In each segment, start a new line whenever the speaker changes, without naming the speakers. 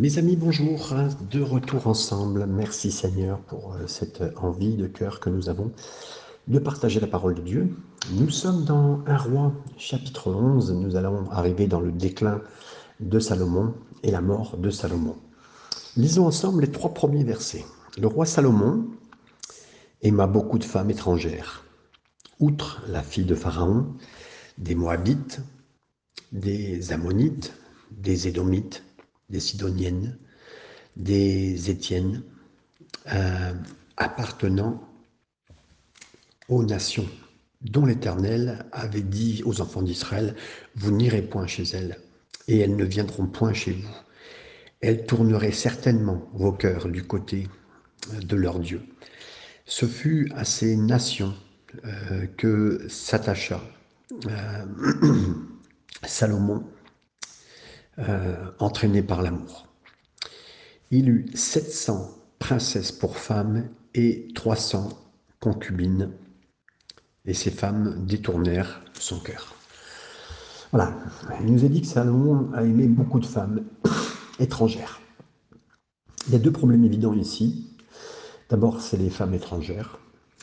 Mes amis, bonjour, de retour ensemble. Merci Seigneur pour euh, cette envie de cœur que nous avons de partager la parole de Dieu. Nous sommes dans un roi, chapitre 11. Nous allons arriver dans le déclin de Salomon et la mort de Salomon. Lisons ensemble les trois premiers versets. Le roi Salomon aima beaucoup de femmes étrangères. Outre la fille de Pharaon, des Moabites, des Ammonites, des Édomites, des Sidoniennes, des Étiennes, euh, appartenant aux nations dont l'Éternel avait dit aux enfants d'Israël, vous n'irez point chez elles, et elles ne viendront point chez vous. Elles tourneraient certainement vos cœurs du côté de leur Dieu. Ce fut à ces nations euh, que s'attacha euh, Salomon euh, entraîné par l'amour. Il eut 700 princesses pour femmes et 300 concubines, et ces femmes détournèrent son cœur. Voilà, il nous a dit que Salomon a aimé beaucoup de femmes étrangères. Il y a deux problèmes évidents ici. D'abord, c'est les femmes étrangères.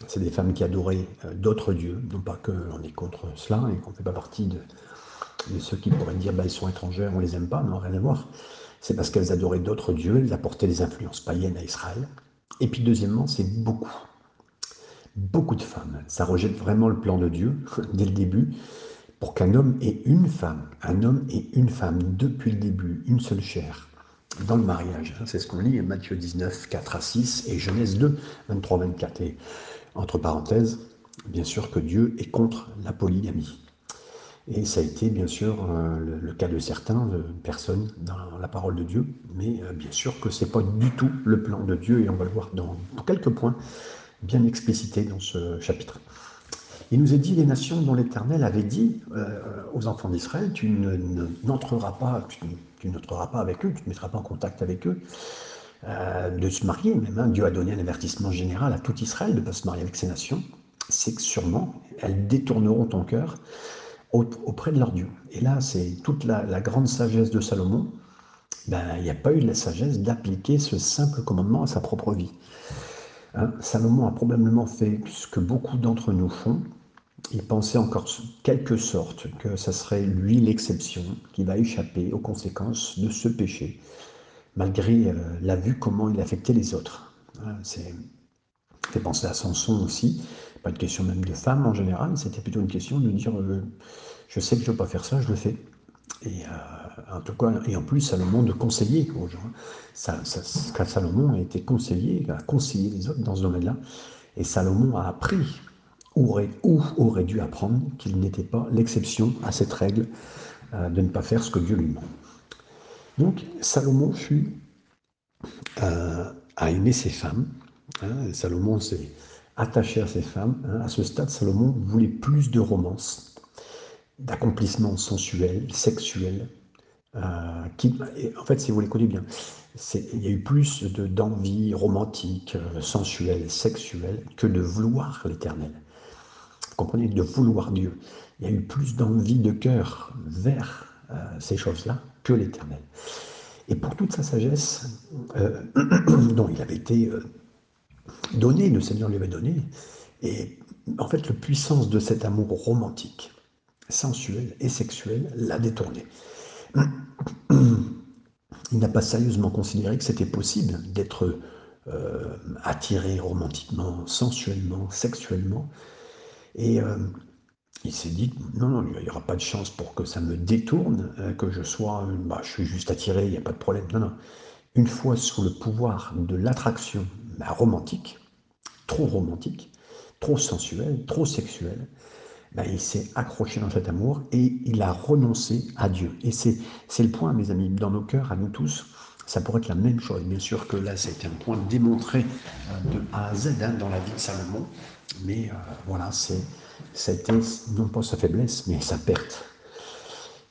C'est des femmes qui adoraient euh, d'autres dieux. Non pas qu'on est contre cela et qu'on ne fait pas partie de ceux qui pourraient dire bah, ils sont étrangers, on les aime pas, non, rien à voir. C'est parce qu'elles adoraient d'autres dieux, elles apportaient des influences païennes à Israël. Et puis deuxièmement, c'est beaucoup, beaucoup de femmes. Ça rejette vraiment le plan de Dieu dès le début pour qu'un homme ait une femme, un homme et une femme depuis le début, une seule chair, dans le mariage. C'est ce qu'on lit Matthieu 19, 4 à 6 et Genèse 2, 23, 24. Et entre parenthèses, bien sûr que Dieu est contre la polygamie. Et ça a été bien sûr euh, le, cas de certains de personnes dans la parole de Dieu, mais euh, bien sûr que ce n'est pas du tout le plan de Dieu, et on va le voir dans quelques points bien explicités dans ce chapitre. Il nous est dit les nations dont l'Éternel avait dit euh, aux enfants d'Israël, tu n'entreras pas, tu, n'entreras pas avec eux, tu ne te mettras pas en contact avec eux, de se marier même. Hein. Dieu a donné un avertissement général à tout Israël de ne pas se marier avec ces nations. C'est que sûrement, elles détourneront ton cœur auprès de leur Dieu. Et là, c'est toute la, grande sagesse de Salomon. Ben, il n'y a pas eu de la sagesse d'appliquer ce simple commandement à sa propre vie. Hein, Salomon a probablement fait ce que beaucoup d'entre nous font. Il pensait encore quelque sorte que ça serait lui l'exception qui va échapper aux conséquences de ce péché, malgré euh, la vue comment il affectait les autres. Hein, c'est fait penser à Samson aussi, pas une question même de femme en général, c'était plutôt une question de dire euh, je sais que je ne veux pas faire ça, je le fais. Et, euh, en tout cas, et en plus, Salomon de conseiller aux gens. Ça, Salomon a été conseiller, a conseillé les autres dans ce domaine-là. Et Salomon a appris, ou aurait, ou aurait dû apprendre, qu'il n'était pas l'exception à cette règle euh, de ne pas faire ce que Dieu lui demande. Donc, Salomon fut à aimer ses femmes. Hein. Salomon s'est attaché à ses femmes. Hein. À ce stade, Salomon voulait plus de romance d'accomplissement sensuel, sexuel, euh, qui, en fait, si vous l'écoutez bien, il y a eu plus d'envie romantique, euh, sensuelle, sexuelle, que de vouloir l'éternel. Vous comprenez De vouloir Dieu. Il y a eu plus d'envie de cœur vers euh, ces choses-là que l'éternel. Et pour toute sa sagesse, dont il avait été donné, le Seigneur lui avait donné, et en fait, la puissance de cet amour romantique, sensuelle et sexuelle l'a détourné. Il n'a pas sérieusement considéré que c'était possible d'être euh, attiré romantiquement, sensuellement, sexuellement. Et euh, il s'est dit, non, non, il n'y aura pas de chance pour que ça me détourne, euh, que je sois, bah, je suis juste attiré, il n'y a pas de problème. Non, non. Une fois sous le pouvoir de l'attraction bah, romantique, trop romantique, trop sensuelle, trop sexuelle, ben, il s'est accroché dans cet amour et il a renoncé à Dieu. Et c'est le point, mes amis, dans nos cœurs, à nous tous, ça pourrait être la même chose. Bien sûr que là, c'était un point démontré euh, de A à Z hein, dans la vie de Salomon. Mais euh, voilà, été non pas sa faiblesse, mais sa perte.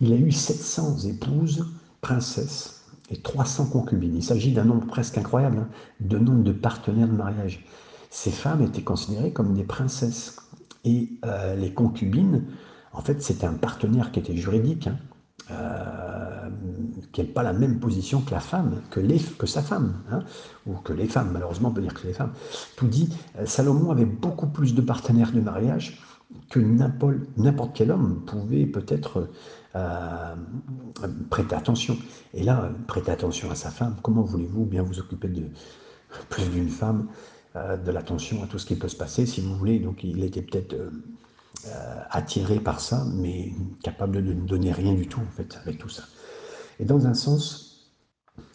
Il a eu 700 épouses, princesses, et 300 concubines. Il s'agit d'un nombre presque incroyable, hein, de nombre de partenaires de mariage. Ces femmes étaient considérées comme des princesses. Et euh, les concubines, en fait, c'était un partenaire qui était juridique, hein, euh, qu'elle n'ait pas la même position que la femme, que, les, que sa femme, hein, ou que les femmes, malheureusement on peut dire que les femmes. Tout dit, euh, Salomon avait beaucoup plus de partenaires de mariage que n'importe quel homme pouvait peut-être euh, prêter attention. Et là, prêter attention à sa femme, comment voulez-vous bien vous occuper de plus d'une femme, euh, de l'attention à tout ce qui peut se passer, si vous voulez? Donc il était peut-être attiré par ça, mais capable de ne donner rien du tout, en fait, avec tout ça. Et dans un sens,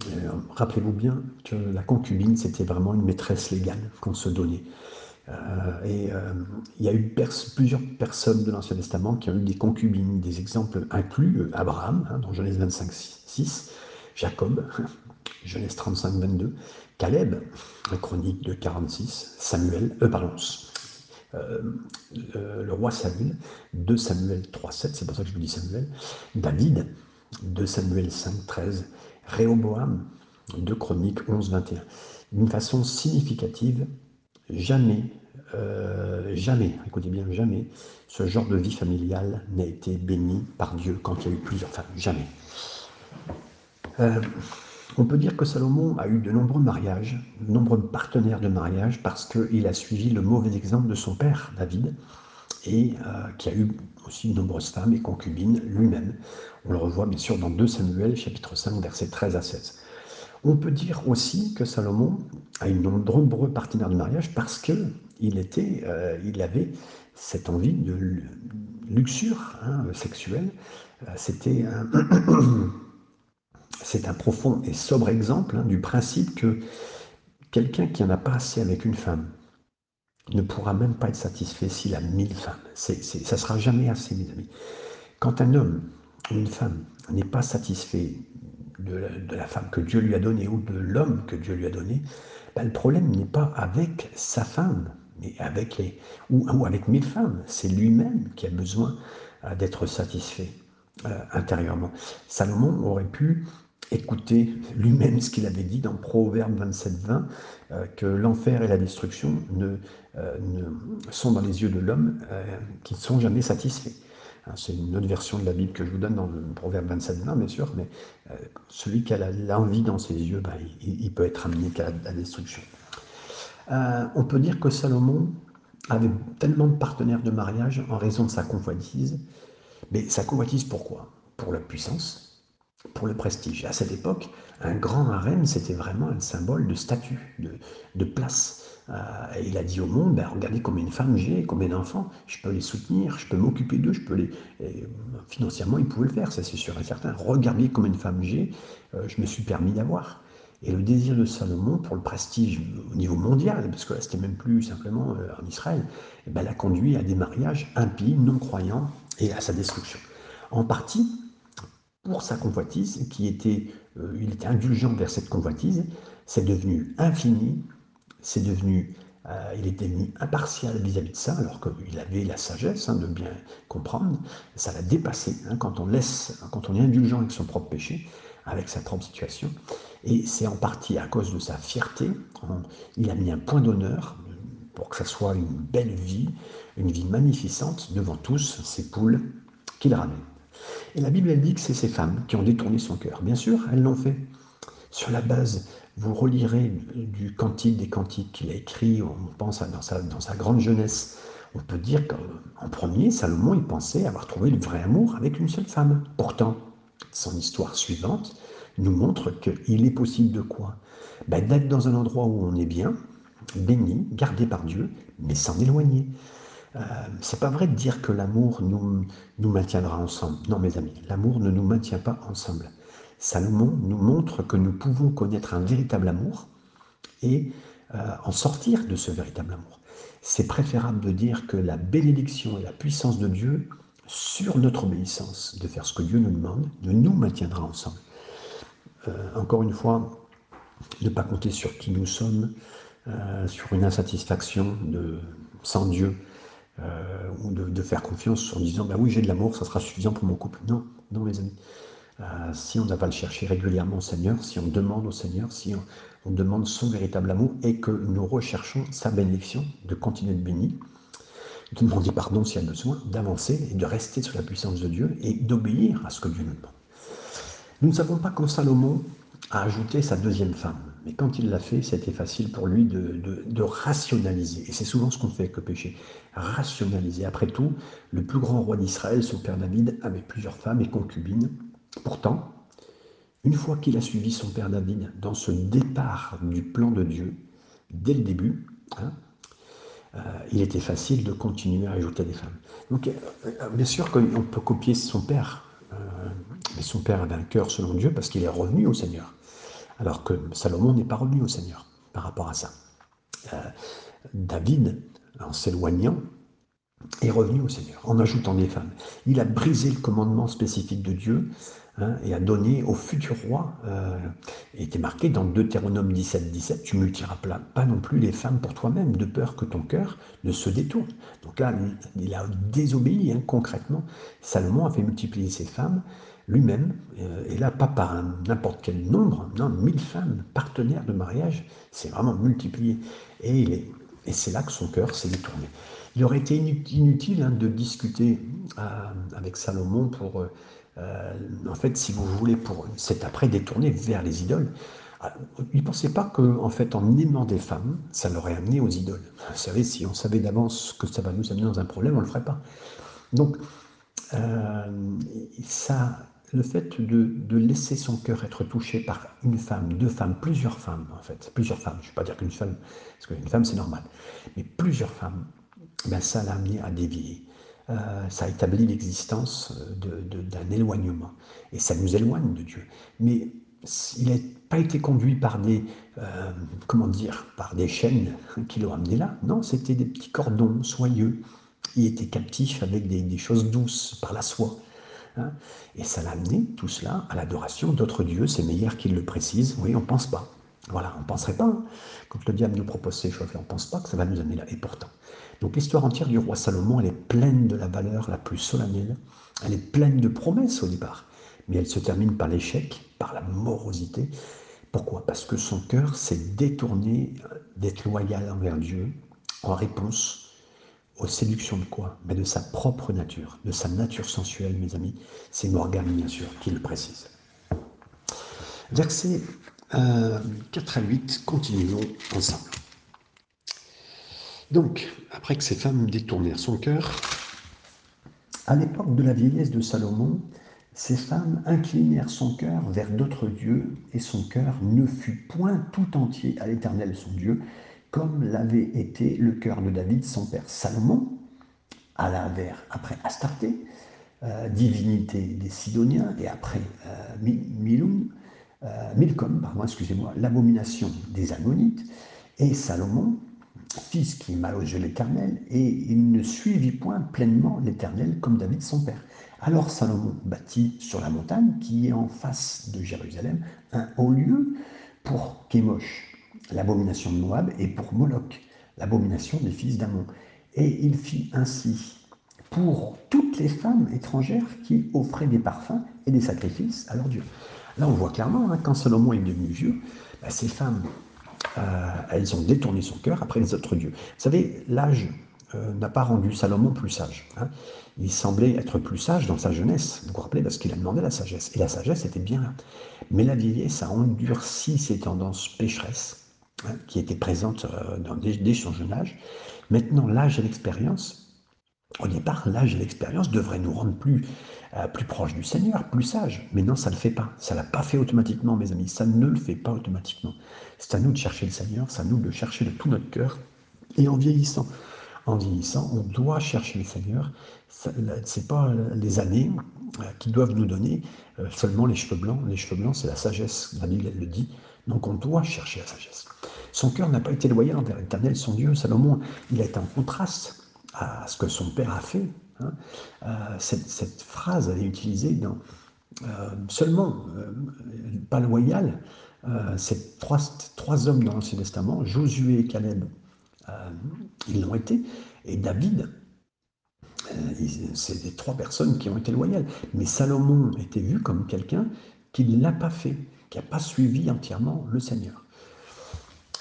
euh, rappelez-vous bien que la concubine, c'était vraiment une maîtresse légale qu'on se donnait. Euh, et euh, il y a eu plusieurs personnes de l'Ancien Testament qui ont eu des concubines. Des exemples inclus Abraham, hein, dans Genèse 25, 6, Jacob, Genèse 35, 22, Caleb, la chronique de 46, Samuel, euh, pardon, le roi Samuel, 2 Samuel 3, 7, c'est pour ça que je vous dis Samuel, David, 2 Samuel 5, 13, Réoboam, 2 Chroniques 11, 21. D'une façon significative, jamais, euh, jamais, écoutez bien, jamais, ce genre de vie familiale n'a été béni par Dieu quand il y a eu plusieurs femmes. Jamais. Euh, on peut dire que Salomon a eu de nombreux mariages, de nombreux partenaires de mariage, parce qu'il a suivi le mauvais exemple de son père, David, et euh, qui a eu aussi de nombreuses femmes et concubines lui-même. On le revoit bien sûr dans 2 Samuel, chapitre 5, versets 13 à 16. On peut dire aussi que Salomon a eu de nombreux partenaires de mariage parce qu'il était, euh, il avait cette envie de luxure hein, sexuelle. Euh, c'était un, c'est un profond et sobre exemple hein, du principe que quelqu'un qui n'en a pas assez avec une femme, ne pourra même pas être satisfait s'il a mille femmes. ça ne sera jamais assez, mes amis. Quand un homme ou une femme n'est pas satisfait de la, femme que Dieu lui a donnée ou de l'homme que Dieu lui a donné, ben, le problème n'est pas avec sa femme, mais avec les, ou, ou avec mille femmes. C'est lui-même qui a besoin euh, d'être satisfait euh, intérieurement. Salomon aurait pu écouter lui-même ce qu'il avait dit dans Proverbe 27-20, euh, que l'enfer et la destruction ne, euh, sont dans les yeux de l'homme qui ne sont jamais satisfaits. Hein, c'est une autre version de la Bible que je vous donne dans le Proverbe 27-20, bien sûr, mais celui qui a l'envie dans ses yeux, ben, il, peut être amené qu'à la destruction. on peut dire que Salomon avait tellement de partenaires de mariage en raison de sa convoitise, mais sa convoitise pourquoi? Pour la puissance, pour le prestige. À cette époque, un grand harem, c'était vraiment un symbole de statut, de, place. Euh, il a dit au monde, ben, regardez combien de femmes j'ai, combien d'enfants, je peux les soutenir, je peux m'occuper d'eux, je peux les... financièrement, il pouvait le faire, ça c'est sûr et certain. Regardez combien de femmes j'ai, euh, je me suis permis d'avoir. Et le désir de Salomon pour le prestige au niveau mondial, parce que là c'était même plus simplement euh, en Israël, eh ben, l'a conduit à des mariages impies, non croyants et à sa destruction. En partie, pour sa convoitise, qui était, euh, il était indulgent vers cette convoitise, c'est devenu infini, c'est devenu, euh, il était devenu impartial vis-à-vis de ça, alors qu'il avait la sagesse hein, de bien comprendre, ça l'a dépassé hein, quand on laisse, quand on est indulgent avec son propre péché, avec sa propre situation, et c'est en partie à cause de sa fierté, il a mis un point d'honneur pour que ça soit une belle vie, une vie magnificente devant tous ces poules qu'il ramène. Et la Bible, elle dit que c'est ces femmes qui ont détourné son cœur. Bien sûr, elles l'ont fait. Sur la base, vous relirez du Cantique des Cantiques qu'il a écrit, on pense dans sa, dans sa grande jeunesse. On peut dire qu'en premier, Salomon, il pensait avoir trouvé le vrai amour avec une seule femme. Pourtant, son histoire suivante nous montre qu'il est possible de quoi? Ben, D'être dans un endroit où on est bien, béni, gardé par Dieu, mais s'en éloigner. Euh, c'est pas vrai de dire que l'amour nous maintiendra ensemble. Non, mes amis, l'amour ne nous maintient pas ensemble. Salomon nous montre que nous pouvons connaître un véritable amour et euh, en sortir de ce véritable amour. C'est préférable de dire que la bénédiction et la puissance de Dieu sur notre obéissance, de faire ce que Dieu nous demande, de nous maintiendra ensemble. Euh, encore une fois, ne pas compter sur qui nous sommes, sur une insatisfaction de, sans Dieu, euh, ou de, faire confiance en disant bah oui j'ai de l'amour, ça sera suffisant pour mon couple. Non, non mes amis. Euh, si on n'a pas le chercher régulièrement au Seigneur, si on demande au Seigneur, si on, demande son véritable amour et que nous recherchons sa bénédiction, de continuer de bénir, de demander pardon s'il y a besoin, d'avancer et de rester sous la puissance de Dieu et d'obéir à ce que Dieu nous demande. Nous ne savons pas quand Salomon a ajouté sa deuxième femme. Mais quand il l'a fait, c'était facile pour lui de, rationaliser. Et c'est souvent ce qu'on fait avec le péché. Rationaliser. Après tout, le plus grand roi d'Israël, son père David, avait plusieurs femmes et concubines. Pourtant, une fois qu'il a suivi son père David dans ce départ du plan de Dieu, dès le début, hein, euh, il était facile de continuer à ajouter des femmes. Donc, euh, euh, bien sûr qu'on peut copier son père, mais son père avait un cœur selon Dieu parce qu'il est revenu au Seigneur, alors que Salomon n'est pas revenu au Seigneur par rapport à ça. David, en s'éloignant, est revenu au Seigneur en ajoutant des femmes. Il a brisé le commandement spécifique de Dieu Hein, et a donné au futur roi, euh, était marqué dans Deutéronome 17, 17, tu multiplieras pas non plus les femmes pour toi-même, de peur que ton cœur ne se détourne. Donc là, il a désobéi hein, concrètement. Salomon a fait multiplier ses femmes lui-même, euh, et là, pas par n'importe quel nombre, non, mille femmes, partenaires de mariage, c'est vraiment multiplié. Et, et c'est là que son cœur s'est détourné. Il aurait été inutile hein, de discuter euh, avec Salomon pour euh, en fait, si vous voulez, pour c'est après détourné vers les idoles. Ah, il ne pensait pas qu'en en fait, en aimant des femmes, ça l'aurait amené aux idoles. Vous savez, si on savait d'avance que ça va nous amener dans un problème, on ne le ferait pas. Donc, euh, ça, le fait de, laisser son cœur être touché par une femme, deux femmes, plusieurs femmes, en fait, plusieurs femmes, je ne vais pas dire qu'une femme, parce qu'une femme c'est normal, mais plusieurs femmes, ben ça l'a amené à dévier. Euh, ça établit l'existence d'un éloignement. Et ça nous éloigne de Dieu. Mais il n'a pas été conduit par des, euh, comment dire, par des chaînes qui l'ont amené là. Non, c'était des petits cordons soyeux. Il était captif avec des, choses douces par la soie. Hein. Et ça l'a amené, tout cela, à l'adoration d'autres dieux. C'est meilleur qu'il le précise. Oui, on ne pense pas. Voilà, on ne penserait pas. Hein. Quand le diable nous propose ces choses-là, on ne pense pas que ça va nous amener là. Et pourtant. Donc l'histoire entière du roi Salomon, elle est pleine de la valeur la plus solennelle. Elle est pleine de promesses au départ. Mais elle se termine par l'échec, par la morosité. Pourquoi? Parce que son cœur s'est détourné d'être loyal envers Dieu en réponse aux séductions de quoi? Mais de sa propre nature, de sa nature sensuelle, mes amis. C'est Morgane, bien sûr, qui le précise. Verset 4 euh, à 8, continuons ensemble. Donc, après que ces femmes détournèrent son cœur, à l'époque de la vieillesse de Salomon, ces femmes inclinèrent son cœur vers d'autres dieux, et son cœur ne fut point tout entier à l'Éternel son Dieu, comme l'avait été le cœur de David, son père. Salomon alla vers, après Astarté, euh, divinité des Sidoniens, et après euh, Milum, euh, Milcom, pardon, excusez-moi, l'abomination des Ammonites, et Salomon, fils qui mal aux yeux l'Éternel, et il ne suivit point pleinement l'Éternel comme David son père. Alors Salomon bâtit sur la montagne qui est en face de Jérusalem un haut lieu pour Kémosh, l'abomination de Moab, et pour Moloch, l'abomination des fils d'Amon. Et il fit ainsi pour toutes les femmes étrangères qui offraient des parfums et des sacrifices à leur Dieu. Là, on voit clairement, hein, quand Salomon est devenu vieux, bah, ces femmes, elles ont détourné son cœur après les autres dieux. Vous savez, l'âge euh, n'a pas rendu Salomon plus sage. Hein. Il semblait être plus sage dans sa jeunesse, vous vous rappelez, parce qu'il a demandé la sagesse. Et la sagesse était bien là. Mais la vieillesse a endurci ces tendances pécheresses hein, qui étaient présentes euh, dans, dès son jeune âge. Maintenant, l'âge et l'expérience au départ, l'âge et l'expérience devraient nous rendre plus, euh, plus proches du Seigneur, plus sages. Mais non, ça ne le fait pas. Ça ne l'a pas fait automatiquement, mes amis. Ça ne le fait pas automatiquement. C'est à nous de chercher le Seigneur, c'est à nous de le chercher de tout notre cœur. Et en vieillissant, en vieillissant, on doit chercher le Seigneur. Ce n'est pas les années euh, qui doivent nous donner euh, seulement les cheveux blancs. Les cheveux blancs, c'est la sagesse. La Bible le dit. Donc on doit chercher la sagesse. Son cœur n'a pas été loyal envers l'Éternel, son Dieu. Salomon, il été en contraste à ce que son père a fait. Hein. Euh, cette, phrase, est utilisée dans euh, seulement, euh, pas loyal, c'est trois, hommes dans l'Ancien Testament, Josué et Caleb, ils l'ont été, et David, c'est les trois personnes qui ont été loyales. Mais Salomon était vu comme quelqu'un qui ne l'a pas fait, qui n'a pas suivi entièrement le Seigneur.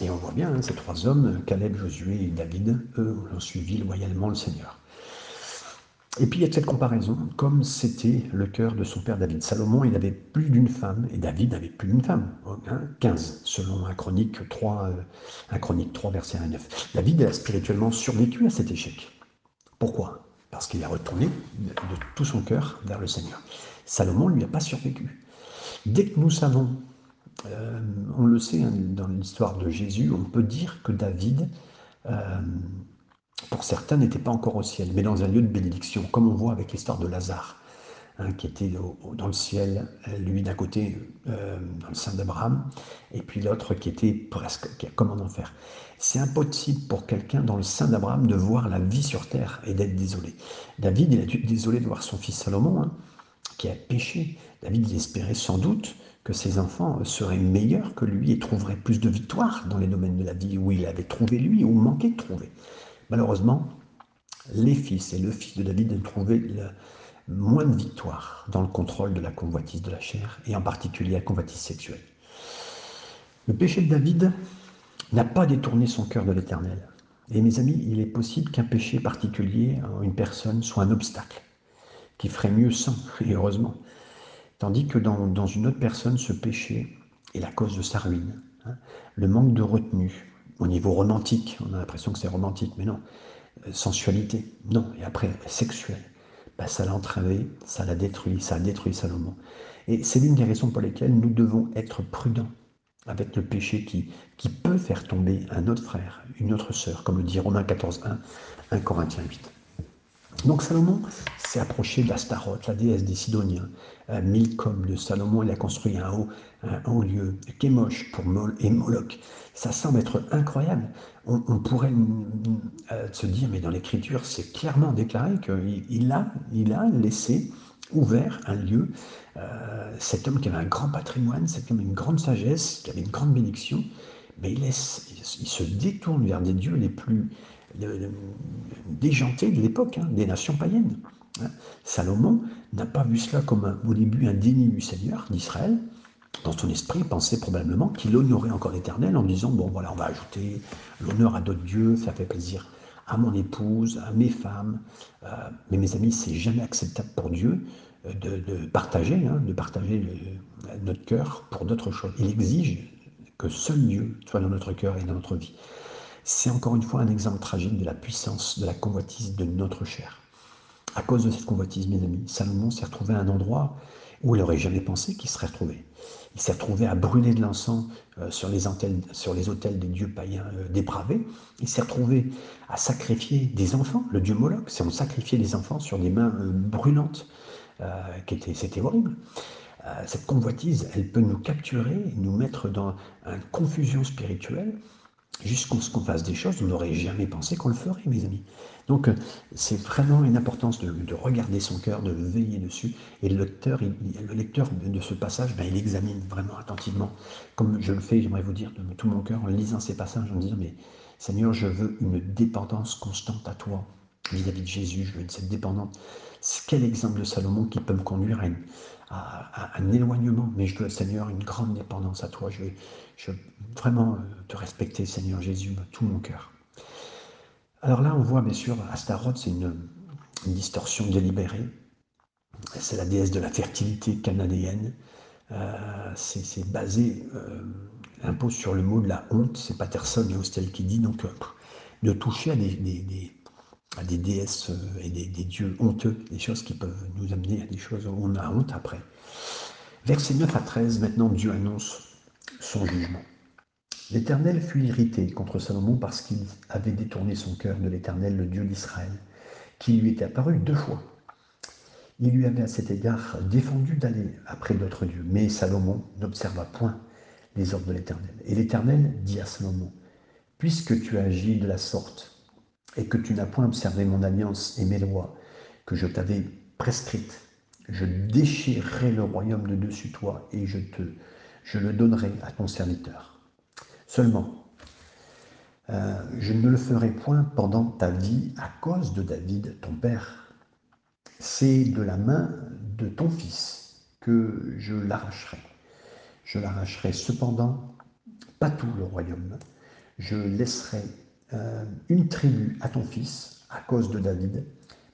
Et on voit bien, hein, ces trois hommes, Caleb, Josué et David, eux, ont suivi loyalement le Seigneur. Et puis il y a cette comparaison, comme c'était le cœur de son père David. Salomon, il avait plus d'une femme, et David avait plus d'une femme, 15, hein, selon un chronique 3, euh, chronique 3, verset 1 à 9. David a spirituellement survécu à cet échec. Pourquoi? Parce qu'il a retourné de tout son cœur vers le Seigneur. Salomon, lui, n'a pas survécu. Dès que nous savons, euh, on le sait hein, dans l'histoire de Jésus, on peut dire que David... Euh, pour certains, n'était pas encore au ciel, mais dans un lieu de bénédiction, comme on voit avec l'histoire de Lazare, hein, qui était dans le ciel, lui d'un côté euh, dans le sein d'Abraham, et puis l'autre qui était presque comme en enfer. C'est impossible pour quelqu'un dans le sein d'Abraham de voir la vie sur terre et d'être désolé. David, il a été désolé de voir son fils Salomon, hein, qui a péché. David, il espérait sans doute que ses enfants seraient meilleurs que lui et trouveraient plus de victoires dans les domaines de la vie où il avait trouvé lui ou manqué de trouver. Malheureusement, les fils et le fils de David ont trouvé moins de victoire dans le contrôle de la convoitise de la chair, et en particulier la convoitise sexuelle. Le péché de David n'a pas détourné son cœur de l'éternel. Et mes amis, il est possible qu'un péché particulier une personne soit un obstacle, qui ferait mieux sans, et heureusement. Tandis que dans, une autre personne, ce péché est la cause de sa ruine. Hein. Le manque de retenue, au niveau romantique, on a l'impression que c'est romantique, mais non. Euh, sensualité, non. Et après, sexuel, bah, ça l'a entravé, ça l'a détruit, ça a détruit Salomon. Et c'est l'une des raisons pour lesquelles nous devons être prudents avec le péché qui, peut faire tomber un autre frère, une autre sœur, comme le dit Romains 14, 1, 1 Corinthiens 8. Donc Salomon s'est approché d'Astaroth, la déesse des Sidoniens. Euh, Milcom de Salomon, il a construit un haut, lieu. Kémosh pour et Moloch. Ça semble être incroyable. On, pourrait euh, se dire, mais dans l'Écriture, c'est clairement déclaré qu'il il a, il a laissé ouvert un lieu. Euh, cet homme qui avait un grand patrimoine, cet homme une grande sagesse, qui avait une grande bénédiction, mais il, il se détourne vers des dieux les plus déjantés de l'époque, hein, des nations païennes. Hein. Salomon n'a pas vu cela comme au début un déni du Seigneur d'Israël. Dans son esprit, il pensait probablement qu'il honorait encore l'Éternel en disant, bon voilà, on va ajouter l'honneur à d'autres dieux, ça fait plaisir à mon épouse, à mes femmes. Euh, mais mes amis, c'est jamais acceptable pour Dieu euh, de, partager, hein, de partager notre cœur pour d'autres choses. Il exige que seul Dieu soit dans notre cœur et dans notre vie. C'est encore une fois un exemple tragique de la puissance de la convoitise de notre chair. À cause de cette convoitise, mes amis, Salomon s'est retrouvé à un endroit où il n'aurait jamais pensé qu'il serait retrouvé. Il s'est retrouvé à brûler de l'encens euh, sur, les autels des dieux païens euh, dépravés. Il s'est retrouvé à sacrifier des enfants, le dieu Moloch. C'est on sacrifiait des enfants sur des mains euh, brûlantes. C'était horrible. cette convoitise, elle peut nous capturer, nous mettre dans une confusion spirituelle jusqu'à ce qu'on fasse des choses, on n'aurait jamais pensé qu'on le ferait, mes amis. Donc, euh, c'est vraiment une importance de, regarder son cœur, de veiller dessus. Et le lecteur, le lecteur de ce passage, ben, il examine vraiment attentivement, comme je le fais, j'aimerais vous dire de tout mon cœur, en lisant ces passages, en disant, mais Seigneur, je veux une dépendance constante à toi vis-à-vis de Jésus, je veux cette dépendance. Quel exemple de Salomon qui peut me conduire à, un éloignement, mais je veux, Seigneur, une grande dépendance à toi. Je veux, je vraiment euh, te respecter, Seigneur Jésus, de tout mon cœur. Alors là, on voit bien sûr, Astaroth, c'est une, distorsion délibérée. C'est la déesse de la fertilité cananéenne. Euh, c'est basé, euh, impose sur le mot de la honte. C'est Patterson et Hostel qui dit donc de toucher à des, à des déesses euh, et des, dieux honteux, des choses qui peuvent nous amener à des choses où on a honte après. Verset 9 à 13, maintenant Dieu annonce son jugement. L'Éternel fut irrité contre Salomon parce qu'il avait détourné son cœur de l'Éternel, le Dieu d'Israël, qui lui était apparu deux fois. Il lui avait à cet égard défendu d'aller après d'autres dieux, mais Salomon n'observa point les ordres de l'Éternel. Et l'Éternel dit à Salomon, Puisque tu agis de la sorte, et que tu n'as point observé mon alliance et mes lois que je t'avais prescrites, je déchirerai le royaume de dessus toi et je, te, je le donnerai à ton serviteur. Seulement, euh, je ne le ferai point pendant ta vie à cause de David, ton père. C'est de la main de ton fils que je l'arracherai. Je l'arracherai cependant, pas tout le royaume. Je laisserai euh, une tribu à ton fils à cause de David,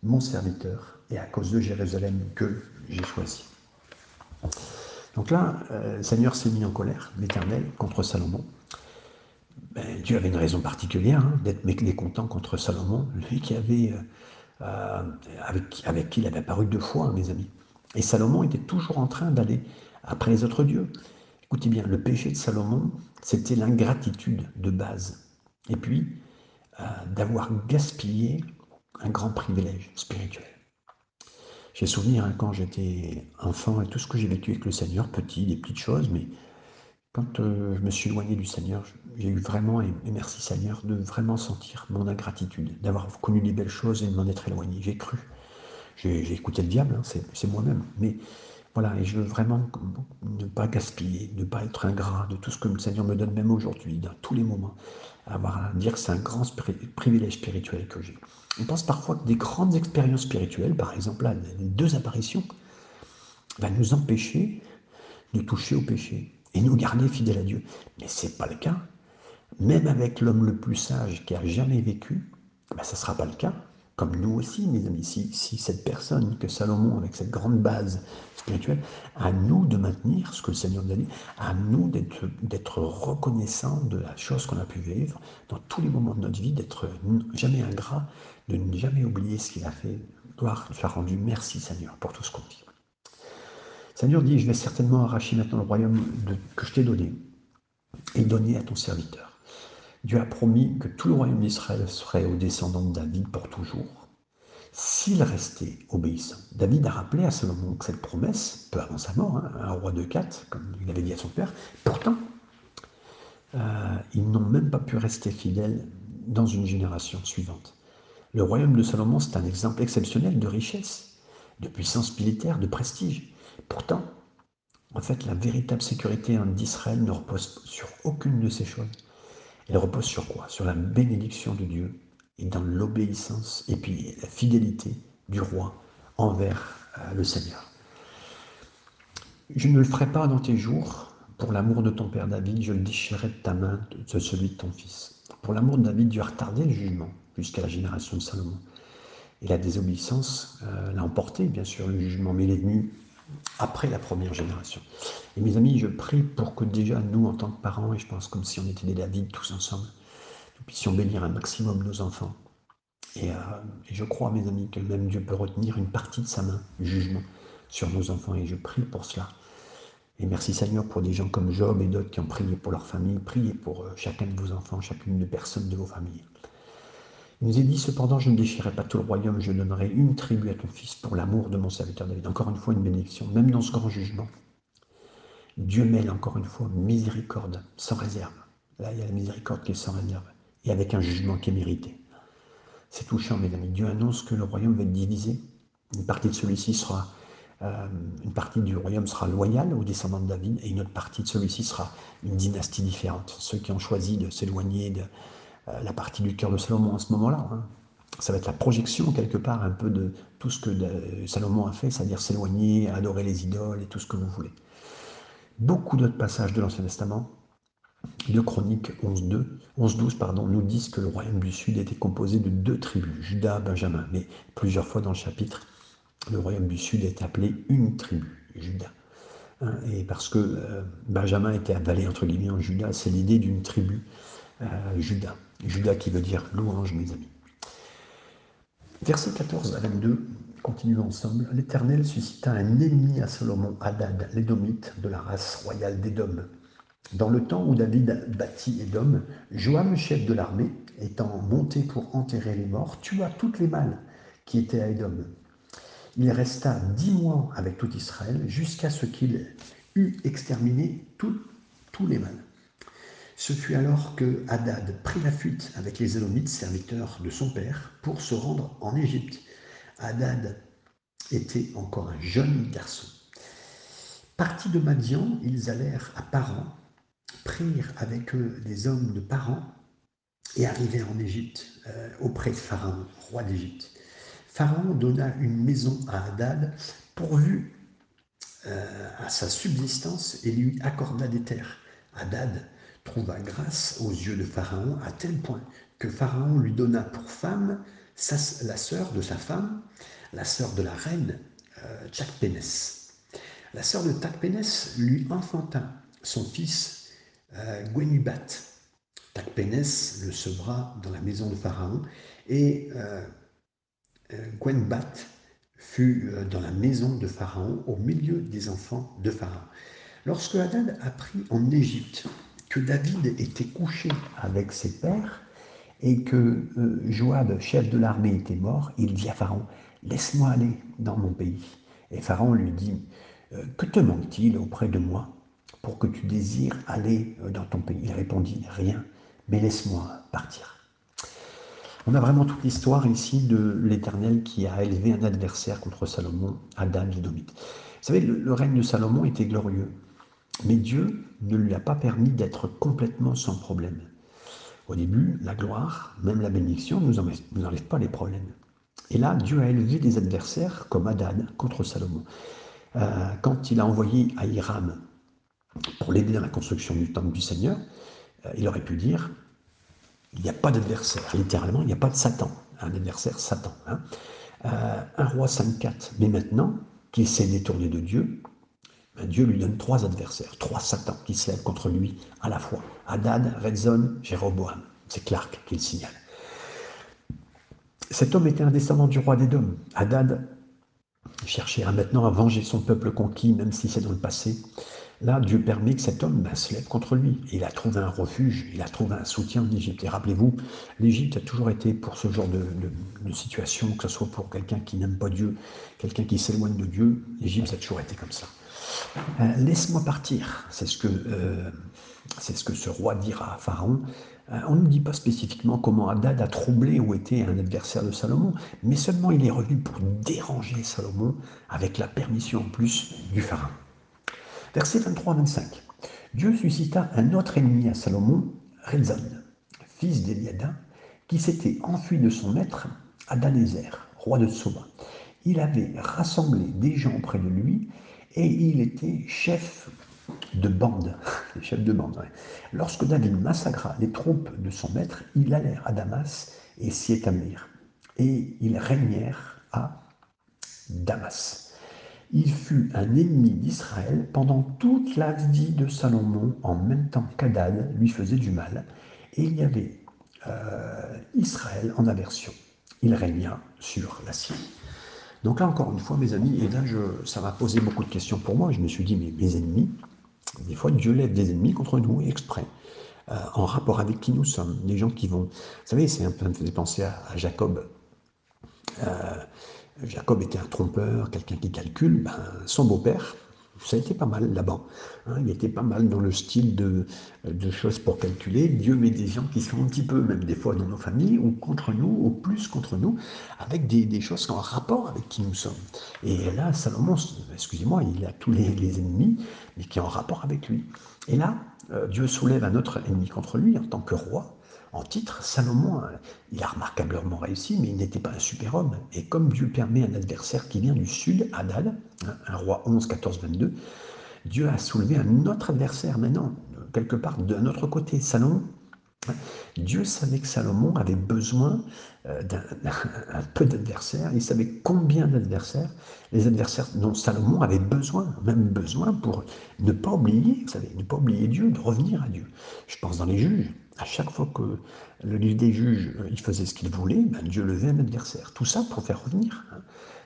mon serviteur, et à cause de Jérusalem que j'ai choisi. Donc là, euh, Seigneur s'est mis en colère, l'Éternel, contre Salomon. Ben, Dieu avait une raison particulière hein, d'être mécontent contre Salomon, lui qui avait, euh, euh, avec, qui il avait apparu deux fois, mes amis. Et Salomon était toujours en train d'aller après les autres dieux. Écoutez bien, le péché de Salomon, c'était l'ingratitude de base. Et puis, d'avoir gaspillé un grand privilège spirituel. J'ai souvenir hein, quand j'étais enfant et tout ce que j'ai vécu avec le Seigneur, petit, des petites choses, mais quand euh, je me suis éloigné du Seigneur, j'ai eu vraiment, et, merci Seigneur, de vraiment sentir mon ingratitude, d'avoir connu des belles choses et de m'en être éloigné. J'ai cru. J'ai écouté le diable, hein, c'est moi-même. Mais voilà, et je veux vraiment ne pas gaspiller, ne pas être ingrat de tout ce que le Seigneur me donne, même aujourd'hui, dans tous les moments. Avoir à dire c'est un grand privilège spirituel que j'ai. On pense parfois que des grandes expériences spirituelles, par exemple là, deux apparitions, vont nous empêcher de toucher au péché et nous garder fidèles à Dieu. Mais ce n'est pas le cas. Même avec l'homme le plus sage qui a jamais vécu, ben, ça ne sera pas le cas comme nous aussi, mes amis, si, cette personne que Salomon, avec cette grande base spirituelle, à nous de maintenir ce que le Seigneur nous a dit, à nous d'être reconnaissants de la chose qu'on a pu vivre dans tous les moments de notre vie, d'être jamais ingrat, de ne jamais oublier ce qu'il a fait. Gloire soit rendu. Merci Seigneur pour tout ce qu'on vit. Seigneur dit, je vais certainement arracher maintenant le royaume que je t'ai donné et donner à ton serviteur. Dieu a promis que tout le royaume d'Israël serait aux descendants de David pour toujours, s'il restait obéissant. David a rappelé à Salomon que cette promesse, peu avant sa mort, hein, un roi de quatre, comme il avait dit à son père, pourtant, euh, ils n'ont même pas pu rester fidèles dans une génération suivante. Le royaume de Salomon, c'est un exemple exceptionnel de richesse, de puissance militaire, de prestige. Pourtant, en fait, la véritable sécurité d'Israël ne repose sur aucune de ces choses. Elle repose sur quoi? Sur la bénédiction de Dieu et dans l'obéissance et puis la fidélité du roi envers euh, le Seigneur. Je ne le ferai pas dans tes jours, pour l'amour de ton père David, je le déchirerai de ta main, de celui de ton fils. Pour l'amour de David, Dieu a retardé le jugement jusqu'à la génération de Salomon. Et la désobéissance euh, l'a emporté, bien sûr, le jugement, mais il est venu après la première génération. Et mes amis, je prie pour que déjà nous, en tant que parents, et je pense comme si on était des David tous ensemble, nous puissions bénir un maximum nos enfants. Et, euh, je crois, mes amis, que même Dieu peut retenir une partie de sa main, jugement, sur nos enfants. Et je prie pour cela. Et merci Seigneur pour des gens comme Job et d'autres qui ont prié pour leur famille. Priez pour euh, chacun de vos enfants, chacune des personnes de vos familles. Il nous est dit cependant, je ne déchirerai pas tout le royaume, je donnerai une tribu à ton fils pour l'amour de mon serviteur David. Encore une fois, une bénédiction, même dans ce grand jugement. Dieu mêle encore une fois miséricorde sans réserve. Là, il y a la miséricorde qui est sans réserve et avec un jugement qui est mérité. C'est touchant, mes amis. Dieu annonce que le royaume va être divisé. Une partie de celui-ci sera, euh, une partie du royaume sera loyale aux descendants de David et une autre partie de celui-ci sera une dynastie différente. Ceux qui ont choisi de s'éloigner de, la partie du cœur de Salomon en ce moment-là. Hein. Ça va être la projection quelque part un peu de tout ce que Salomon a fait, c'est-à-dire s'éloigner, adorer les idoles et tout ce que vous voulez. Beaucoup d'autres passages de l'Ancien Testament, de Chroniques 11.2, 11.12 pardon, nous disent que le royaume du Sud était composé de deux tribus, Judas, Benjamin. Mais plusieurs fois dans le chapitre, le royaume du Sud est appelé une tribu, Judas. Hein, et parce que euh, Benjamin était avalé entre guillemets en Judas, c'est l'idée d'une tribu, euh, Judas. Judas qui veut dire louange, mes amis. Verset 14 à 22, continuons ensemble. L'Éternel suscita un ennemi à Salomon, Hadad, l'édomite de la race royale d'Édom. Dans le temps où David bâtit Édom, Joam, chef de l'armée, étant monté pour enterrer les morts, tua toutes les mâles qui étaient à Édom. Il resta dix mois avec tout Israël jusqu'à ce qu'il eût exterminé tous les mâles. Ce fut alors que Hadad prit la fuite avec les Élomites, serviteurs de son père, pour se rendre en Égypte. Hadad était encore un jeune garçon. Partis de Madian, ils allèrent à Paran, prirent avec eux des hommes de Paran et arrivèrent en Égypte, euh, auprès de Pharaon, roi d'Égypte. Pharaon donna une maison à Hadad pourvu euh, à sa subsistance et lui accorda des terres. Hadad trouva grâce aux yeux de Pharaon à tel point que Pharaon lui donna pour femme la sœur de sa femme, la sœur de la reine euh, Tchakpénès. La sœur de Tachpénès lui enfanta son fils euh, Gwenubat. Tachpénès le sevra dans la maison de Pharaon et euh, euh fut euh, dans la maison de Pharaon au milieu des enfants de Pharaon. Lorsque Hadad apprit en Égypte que David était couché avec ses pères et que euh, Joab, chef de l'armée, était mort, il dit à Pharaon, Laisse-moi aller dans mon pays. Et Pharaon lui dit, euh, Que te manque-t-il auprès de moi pour que tu désires aller euh, dans ton pays? Il répondit, Rien, mais laisse-moi partir. On a vraiment toute l'histoire ici de l'Éternel qui a élevé un adversaire contre Salomon, Adam l'Idomite. Vous savez, le règne de Salomon était glorieux. Mais Dieu ne lui a pas permis d'être complètement sans problème. Au début, la gloire, même la bénédiction, ne nous enlève, pas les problèmes. Et là, Dieu a élevé des adversaires comme Adad contre Salomon. Euh, quand il a envoyé à Hiram pour l'aider dans la construction du temple du Seigneur, euh, il aurait pu dire il n'y a pas d'adversaire, littéralement, il n'y a pas de Satan, un adversaire Satan. Hein. Euh, un roi 5-4, mais maintenant, qui s'est détourné de Dieu, ben, Dieu lui donne trois adversaires, trois satans qui se lèvent contre lui à la fois. Hadad, Redzon, Jéroboam. C'est Clark qui le signale. Cet homme était un descendant du roi des d'Édom. Hadad cherchait maintenant à venger son peuple conquis, même si c'est dans le passé. Là, Dieu permet que cet homme ben, se lève contre lui. Il a trouvé un refuge, il a trouvé un soutien en Égypte. Et rappelez-vous, l'Égypte a toujours été pour ce genre de, de situation, que ce soit pour quelqu'un qui n'aime pas Dieu, quelqu'un qui s'éloigne de Dieu, l'Égypte a toujours été comme ça. Euh, laisse-moi partir, c'est ce, que, euh, c'est ce que roi dira à Pharaon. Euh, on ne dit pas spécifiquement comment Hadad a troublé ou était un adversaire de Salomon, mais seulement il est revenu pour déranger Salomon avec la permission en plus du Pharaon. Verset 23-25. Dieu suscita un autre ennemi à Salomon, Rezon, fils d'Eliada, qui s'était enfui de son maître, Adanézer, roi de Soba. Il avait rassemblé des gens près de lui et il était chef de bande. chef de bande Lorsque David massacra les troupes de son maître, ils allèrent à Damas et s'y établirent. Et ils régnèrent à Damas. Il fut un ennemi d'Israël pendant toute la vie de Salomon, en même temps qu'Adad lui faisait du mal. Et il y avait euh, Israël en aversion. Il régna sur la Syrie. Donc là, encore une fois, mes amis, et là, ça m'a posé beaucoup de questions pour moi. Je me suis dit, mais mes ennemis, des fois, Dieu lève des ennemis contre nous exprès, euh, en rapport avec qui nous sommes. Des gens qui vont. Vous savez, c'est un ça me faisait penser à, Jacob. Euh, Jacob était un trompeur, quelqu'un qui calcule. Ben, son beau-père, ça a été pas mal là-bas. Hein. il était pas mal dans le style de, choses pour calculer. Dieu met des gens qui sont un petit peu, même des fois dans nos familles, ou contre nous, ou plus contre nous, avec des, choses en rapport avec qui nous sommes. Et là, Salomon, excusez-moi, il a tous les, ennemis, mais qui ont en rapport avec lui. Et là, euh, Dieu soulève un autre ennemi contre lui en tant que roi, en titre, Salomon, il a remarquablement réussi, mais il n'était pas un super-homme. Et comme Dieu permet un adversaire qui vient du sud, Hadad, hein, un roi 11, 14, 22, Dieu a soulevé un autre adversaire maintenant, quelque part d'un autre côté. Salomon, Dieu savait que Salomon avait besoin euh, d'un peu d'adversaires, il savait combien d'adversaires, les adversaires dont Salomon avait besoin, même besoin pour ne pas oublier, vous savez, ne pas oublier Dieu, de revenir à Dieu. Je pense dans les juges, à chaque fois que le livre des juges euh, il faisait ce qu'il voulait, ben Dieu levait un adversaire. Tout ça pour faire revenir. Hein.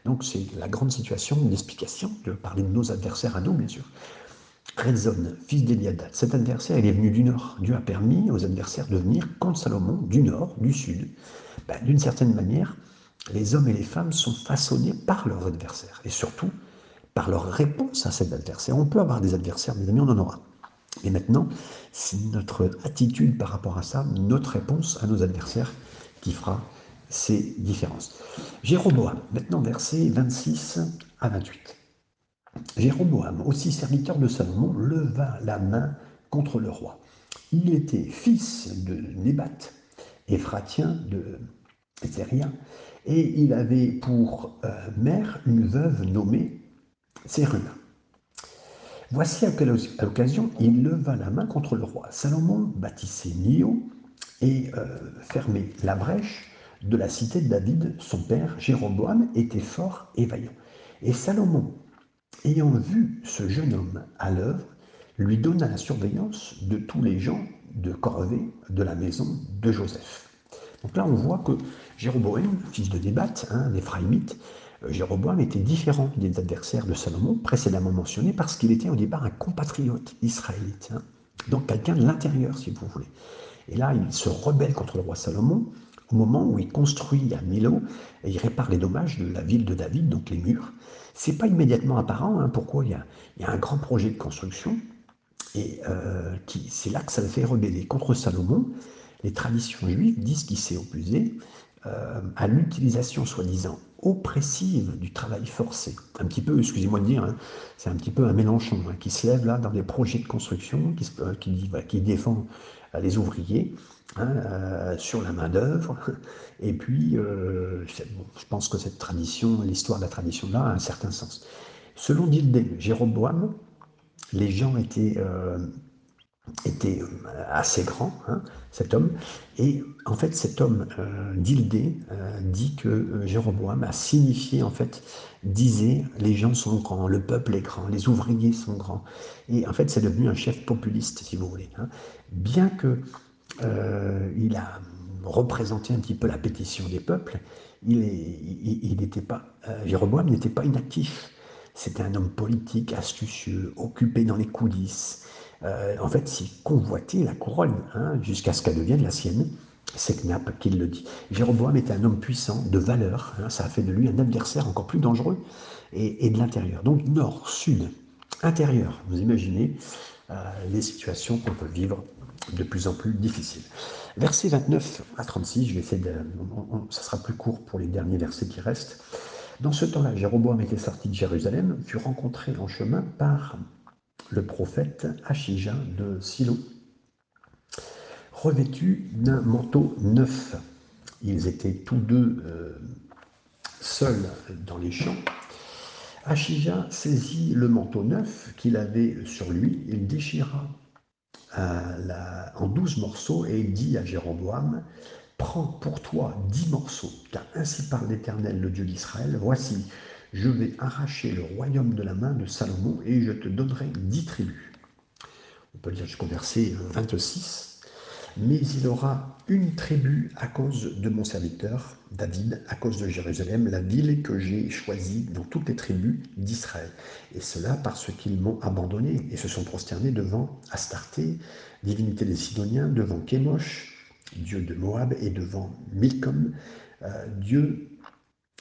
Donc c'est la grande situation d'explication de parler de nos adversaires à nous, bien sûr. Redzon, fils d'Eliadad, cet adversaire, il est venu du nord. Dieu a permis aux adversaires de venir contre Salomon, du nord, du sud. Ben, d'une certaine manière, les hommes et les femmes sont façonnés par leurs adversaires, et surtout par leur réponse à cet adversaire. On peut avoir des adversaires, mes amis, on en aura. Et maintenant, c'est notre attitude par rapport à ça, notre réponse à nos adversaires qui fera ces différences. Jéroboam, maintenant versets 26 à 28. Jéroboam, aussi serviteur de Salomon, leva la main contre le roi. Il était fils de Nébat, Éphratien de Zéria, et il avait pour euh, mère une veuve nommée Séruna. Voici à quelle occasion il leva la main contre le roi. Salomon bâtissait Nio et euh, fermait la brèche de la cité de David, son père, Jéroboam, était fort et vaillant. Et Salomon, ayant vu ce jeune homme à l'œuvre, lui donna la surveillance de tous les gens de corvée de la maison de Joseph. Donc là, on voit que Jéroboam, fils de Débat, hein, l'Éphraïmite, euh, Jéroboam était différent des adversaires de Salomon précédemment mentionnés parce qu'il était au départ un compatriote israélite, hein. donc quelqu'un de l'intérieur, si vous voulez. Et là, il se rebelle contre le roi Salomon au moment où il construit à Milo et il répare les dommages de la ville de David, donc les murs. C'est pas immédiatement apparent. Hein, pourquoi il y, a, un grand projet de construction et euh, c'est là que ça le fait rebeller contre Salomon. Les traditions juives disent qu'il s'est opposé euh, à l'utilisation soi-disant oppressive du travail forcé. Un petit peu, excusez-moi de dire, hein, c'est un petit peu un Mélenchon hein, qui se lève là dans des projets de construction, qui, euh, qui défend les ouvriers hein, sur la main-d'œuvre. Et puis, je pense que cette tradition, l'histoire de la tradition là, a un certain sens. Selon Dildé, Jéroboam, les gens étaient, euh, étaient euh, assez grands, hein, cet homme, et en fait cet homme, euh, Dildé, dit que Jéroboam a signifié, en fait, disait, les gens sont grands, le peuple est grand, les ouvriers sont grands, et en fait c'est devenu un chef populiste, si vous voulez. Hein. Bien que il a représenté un petit peu la pétition des peuples, il n'était pas, Jéroboam n'était pas inactif. C'était un homme politique, astucieux, occupé dans les coulisses. Euh, en fait, s'il convoitait la couronne hein, jusqu'à ce qu'elle devienne la sienne. C'est Knapp qui le dit. Jéroboam était un homme puissant, de valeur. Hein, ça a fait de lui un adversaire encore plus dangereux et, de l'intérieur. Donc nord, sud, intérieur. Vous imaginez euh, les situations qu'on peut vivre de plus en plus difficiles. Versets 29 à 36, je vais essayer de. ça sera plus court pour les derniers versets qui restent. Dans ce temps-là, Jéroboam était sorti de Jérusalem, fut rencontré en chemin par le prophète Achija de Silo, revêtu d'un manteau neuf. Ils étaient tous deux euh, seuls dans les champs. Achija saisit le manteau neuf qu'il avait sur lui, il déchira euh, en douze morceaux et il dit à Jéroboam Prends pour toi dix morceaux, car ainsi parle l'Éternel, le Dieu d'Israël. Voici, je vais arracher le royaume de la main de Salomon et je te donnerai dix tribus. On peut lire jusqu'au verset 26. Mais il aura une tribu à cause de mon serviteur David, à cause de Jérusalem, la ville que j'ai choisie dans toutes les tribus d'Israël. Et cela parce qu'ils m'ont abandonné et se sont prosternés devant Astarté, divinité des Sidoniens, devant Kémosh, dieu de Moab, et devant Milcom, euh, dieu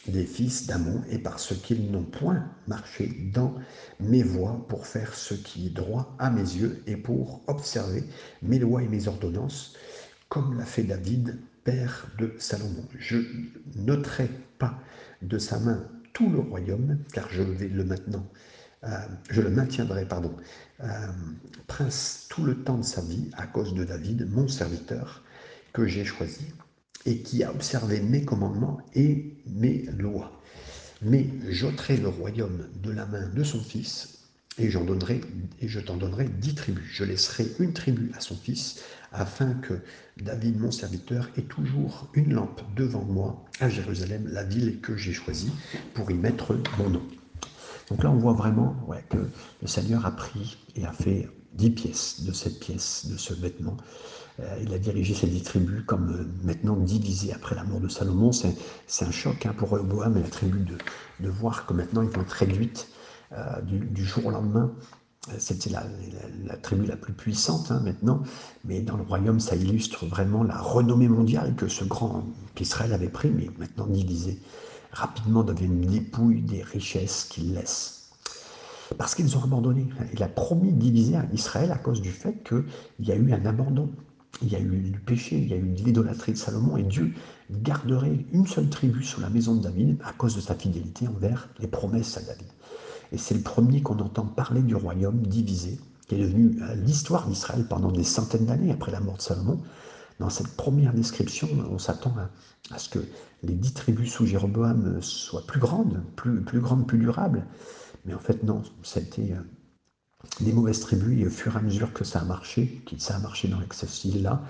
des fils d'Amon, et parce qu'ils n'ont point marché dans mes voies pour faire ce qui est droit à mes yeux et pour observer mes lois et mes ordonnances, comme l'a fait David, père de Salomon. Je n'ôterai pas de sa main tout le royaume, car je vais le maintenant, euh, je le maintiendrai, pardon, euh, prince tout le temps de sa vie à cause de David, mon serviteur, que j'ai choisi et qui a observé mes commandements et mes lois. Mais j'ôterai le royaume de la main de son fils et donnerai et je t'en donnerai dix tribus. Je laisserai une tribu à son fils afin que David, mon serviteur, ait toujours une lampe devant moi à Jérusalem, la ville que j'ai choisie pour y mettre mon nom. Donc là, on voit vraiment que le Seigneur a pris et a fait dix pièces de cette pièce, de ce vêtement, il a dirigé ses dix tribus comme euh, maintenant divisées après la mort de Salomon. C'est un choc hein, pour Rehoboam et la tribu de, voir que maintenant ils vont être réduites euh, du, jour au lendemain. C'était la, tribu la plus puissante hein, maintenant, mais dans le royaume, ça illustre vraiment la renommée mondiale que ce grand qu'Israël avait pris, mais maintenant divisé rapidement devient une dépouille des richesses qu'il laisse. Parce qu'ils ont abandonné. Il a promis de diviser Israël à cause du fait qu'il y a eu un abandon il y a eu du péché, il y a eu l'idolâtrie de Salomon, et Dieu garderait une seule tribu sous la maison de David à cause de sa fidélité envers les promesses à David. Et c'est le premier qu'on entend parler du royaume divisé, qui est devenu euh, l'histoire d'Israël pendant des centaines d'années après la mort de Salomon. Dans cette première description, on s'attend à, ce que les dix tribus sous Jéroboam soient plus grandes, plus, plus grandes, plus durables. Mais en fait, non, c'était des mauvaises tribus, et au fur et à mesure que ça a marché, que ça a marché dans ce là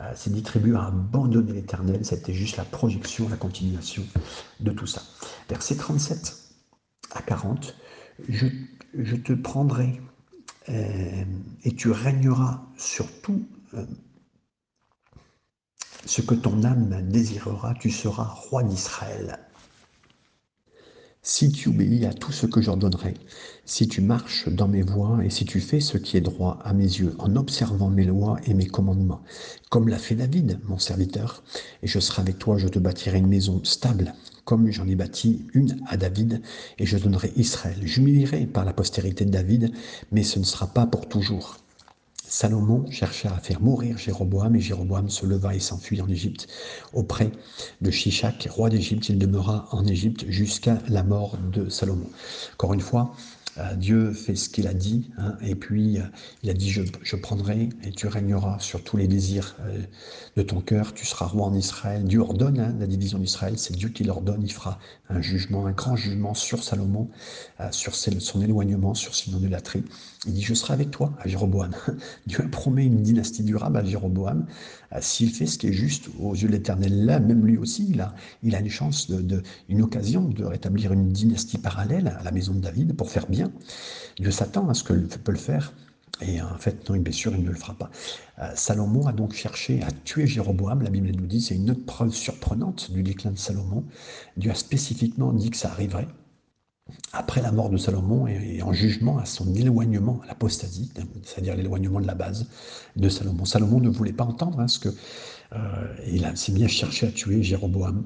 euh, ces dix tribus ont abandonné l'Éternel. C'était juste la projection, la continuation de tout ça. Verset 37 à 40, je, te prendrai euh, et tu régneras sur tout euh, ce que ton âme désirera, tu seras roi d'Israël. Si tu obéis à tout ce que j'ordonnerai, si tu marches dans mes voies et si tu fais ce qui est droit à mes yeux en observant mes lois et mes commandements, comme l'a fait David, mon serviteur, et je serai avec toi, je te bâtirai une maison stable, comme j'en ai bâti une à David, et je donnerai Israël. J'humilierai par la postérité de David, mais ce ne sera pas pour toujours. Salomon chercha à faire mourir Jéroboam et Jéroboam se leva et s'enfuit en Égypte. Auprès de Shishak, roi d'Égypte, il demeura en Égypte jusqu'à la mort de Salomon. Encore une fois, Dieu fait ce qu'il a dit, hein, et puis euh, il a dit je, prendrai et tu régneras sur tous les désirs euh, de ton cœur, tu seras roi en Israël. Dieu ordonne hein, la division d'Israël, c'est Dieu qui l'ordonne, il fera un jugement, un grand jugement sur Salomon, sur son éloignement, sur son idolâtrie. Il dit je serai avec toi à Jéroboam. Dieu a promis une dynastie durable à Jéroboam. S'il fait ce qui est juste aux yeux de l'Éternel, là, même lui aussi, il a, une chance, une occasion de rétablir une dynastie parallèle à la maison de David pour faire bien. Dieu s'attend à ce que peut le faire. Et en fait, non, bien sûr, il ne le fera pas. Euh, Salomon a donc cherché à tuer Jéroboam. La Bible nous dit, c'est une autre preuve surprenante du déclin de Salomon. Dieu a spécifiquement dit que ça arriverait après la mort de Salomon et, en jugement à son éloignement, à l'apostasie, c'est-à-dire l'éloignement de la base de Salomon. Salomon ne voulait pas entendre hein, ce que euh, il s'est bien cherché à tuer Jéroboam.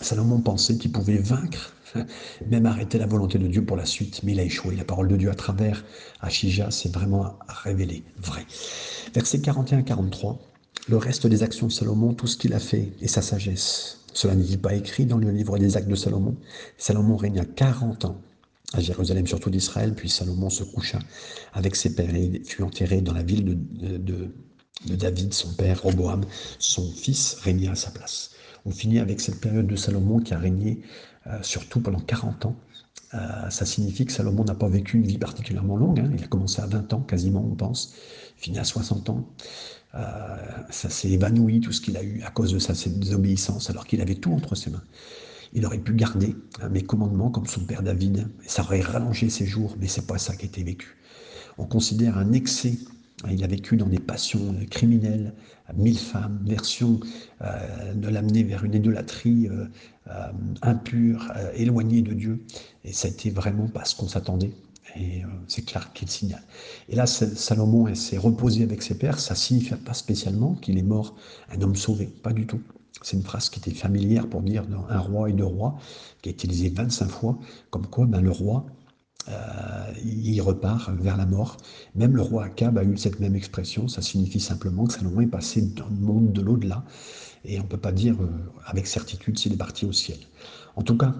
Salomon pensait qu'il pouvait vaincre, même arrêter la volonté de Dieu pour la suite, mais il a échoué. La parole de Dieu à travers Achija s'est vraiment révélée vrai. Versets 41-43, le reste des actions de Salomon, tout ce qu'il a fait et sa sagesse. Cela n'est pas écrit dans le livre des actes de Salomon. Salomon régna 40 ans à Jérusalem, surtout d'Israël, puis Salomon se coucha avec ses pères et fut enterré dans la ville de, David, son père, Roboam, son fils, régna à sa place. On finit avec cette période de Salomon qui a régné euh, surtout pendant 40 ans. Euh, ça signifie que Salomon n'a pas vécu une vie particulièrement longue. Hein. Il a commencé à 20 ans quasiment, on pense, fini à 60 ans. Euh, ça s'est évanoui, tout ce qu'il a eu à cause de sa désobéissance, alors qu'il avait tout entre ses mains. Il aurait pu garder hein, mes commandements comme son père David, ça aurait rallongé ses jours, mais c'est pas ça qui a été vécu. On considère un excès il a vécu dans des passions criminelles, mille femmes, version euh, de l'amener vers une idolâtrie euh, euh, impure, éloignée de Dieu. Et ça a été vraiment pas ce qu'on s'attendait. Et c'est clair qu'il signale. Et là, Salomon s'est reposé avec ses pères. Ça signifie pas spécialement qu'il est mort un homme sauvé, pas du tout. C'est une phrase qui était familière pour dire un roi et deux rois, qui a été utilisée 25 fois, comme quoi ben, le roi euh, il repart vers la mort. Même le roi Akab a eu cette même expression. Ça signifie simplement que Salomon est passé dans le monde de l'au-delà. Et on ne peut pas dire euh, avec certitude s'il est parti au ciel. En tout cas,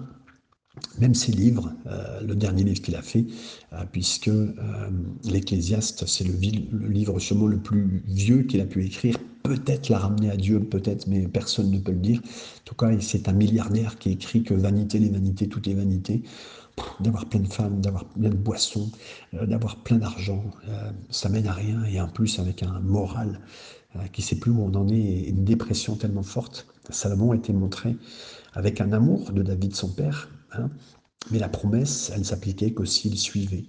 même ses livres, euh, le dernier livre qu'il a fait, puisque l'Ecclésiaste, c'est le, le, livre sûrement le plus vieux qu'il a pu écrire, peut-être l'a ramené à Dieu, peut-être, mais personne ne peut le dire. En tout cas, c'est un milliardaire qui écrit que vanité, les vanités, toutes les vanités d'avoir plein de femmes, d'avoir plein de boissons, euh, d'avoir plein d'argent, euh, ça mène à rien. Et en plus, avec un moral euh, qui ne sait plus où on en est et une dépression tellement forte, Salomon a été montré avec un amour de David, son père. Hein. mais la promesse, elle s'appliquait que s'il suivait.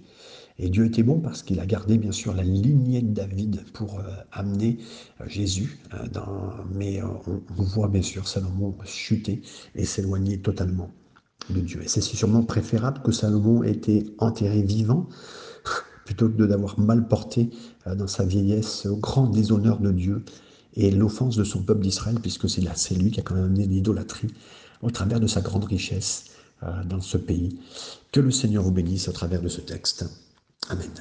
Et Dieu était bon parce qu'il a gardé bien sûr la lignée de David pour amener Jésus. dans, mais on, voit bien sûr Salomon chuter et s'éloigner totalement de Dieu. Et c'est sûrement préférable que Salomon ait été enterré vivant plutôt que d'avoir mal porté euh, dans sa vieillesse au grand déshonneur de Dieu et l'offense de son peuple d'Israël, puisque c'est c'est lui qui a quand même amené l'idolâtrie au travers de sa grande richesse euh, dans ce pays. Que le Seigneur vous bénisse au travers de ce texte. Amen.